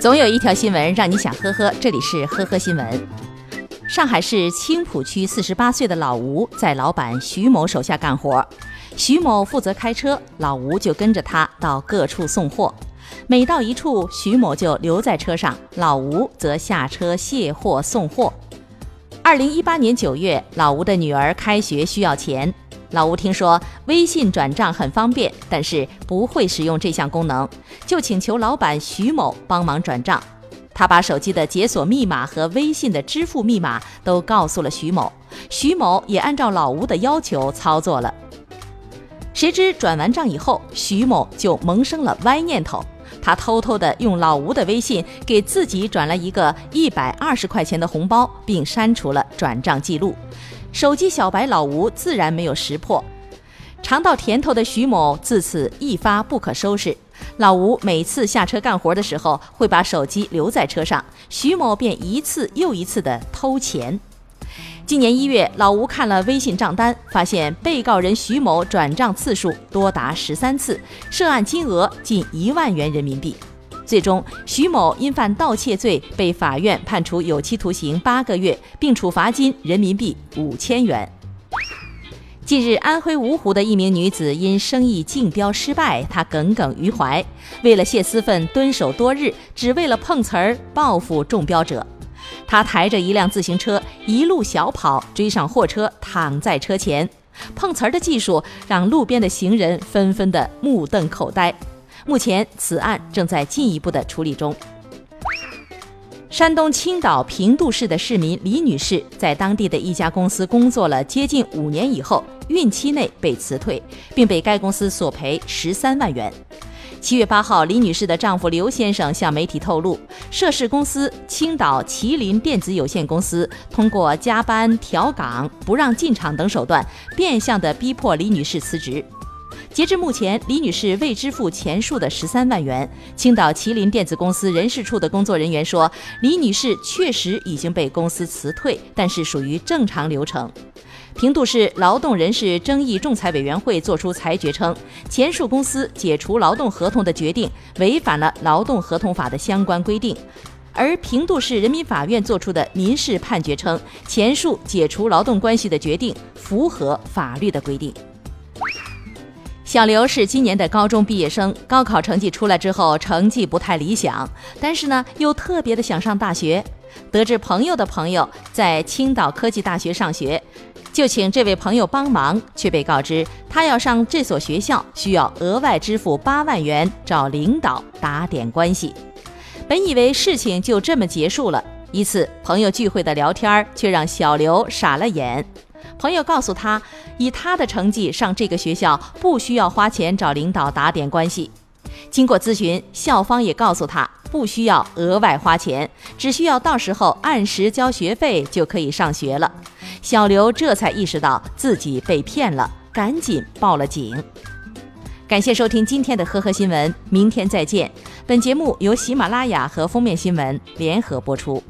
总有一条新闻让你想呵呵，这里是呵呵新闻。上海市青浦区四十八岁的老吴在老板徐某手下干活，徐某负责开车，老吴就跟着他到各处送货。每到一处，徐某就留在车上，老吴则下车卸货送货。二零一八年九月，老吴的女儿开学需要钱。老吴听说微信转账很方便，但是不会使用这项功能，就请求老板徐某帮忙转账。他把手机的解锁密码和微信的支付密码都告诉了徐某，徐某也按照老吴的要求操作了。谁知转完账以后，徐某就萌生了歪念头，他偷偷的用老吴的微信给自己转了一个一百二十块钱的红包，并删除了转账记录。手机小白老吴自然没有识破，尝到甜头的徐某自此一发不可收拾。老吴每次下车干活的时候，会把手机留在车上，徐某便一次又一次的偷钱。今年一月，老吴看了微信账单，发现被告人徐某转账次数多达十三次，涉案金额近一万元人民币。最终，徐某因犯盗窃罪被法院判处有期徒刑八个月，并处罚金人民币五千元。近日，安徽芜湖的一名女子因生意竞标失败，她耿耿于怀，为了泄私愤，蹲守多日，只为了碰瓷儿报复中标者。她抬着一辆自行车，一路小跑追上货车，躺在车前，碰瓷儿的技术让路边的行人纷纷的目瞪口呆。目前，此案正在进一步的处理中。山东青岛平度市的市民李女士在当地的一家公司工作了接近五年以后，孕期内被辞退，并被该公司索赔十三万元。七月八号，李女士的丈夫刘先生向媒体透露，涉事公司青岛麒麟电子有限公司通过加班、调岗、不让进厂等手段，变相的逼迫李女士辞职。截至目前，李女士未支付前述的十三万元。青岛麒麟电子公司人事处的工作人员说，李女士确实已经被公司辞退，但是属于正常流程。平度市劳动人事争议仲裁委员会作出裁决称，前述公司解除劳动合同的决定违反了劳动合同法的相关规定，而平度市人民法院作出的民事判决称，前述解除劳动关系的决定符合法律的规定。小刘是今年的高中毕业生，高考成绩出来之后，成绩不太理想，但是呢，又特别的想上大学。得知朋友的朋友在青岛科技大学上学，就请这位朋友帮忙，却被告知他要上这所学校需要额外支付八万元，找领导打点关系。本以为事情就这么结束了，一次朋友聚会的聊天，却让小刘傻了眼。朋友告诉他，以他的成绩上这个学校不需要花钱找领导打点关系。经过咨询，校方也告诉他不需要额外花钱，只需要到时候按时交学费就可以上学了。小刘这才意识到自己被骗了，赶紧报了警。感谢收听今天的呵呵新闻，明天再见。本节目由喜马拉雅和封面新闻联合播出。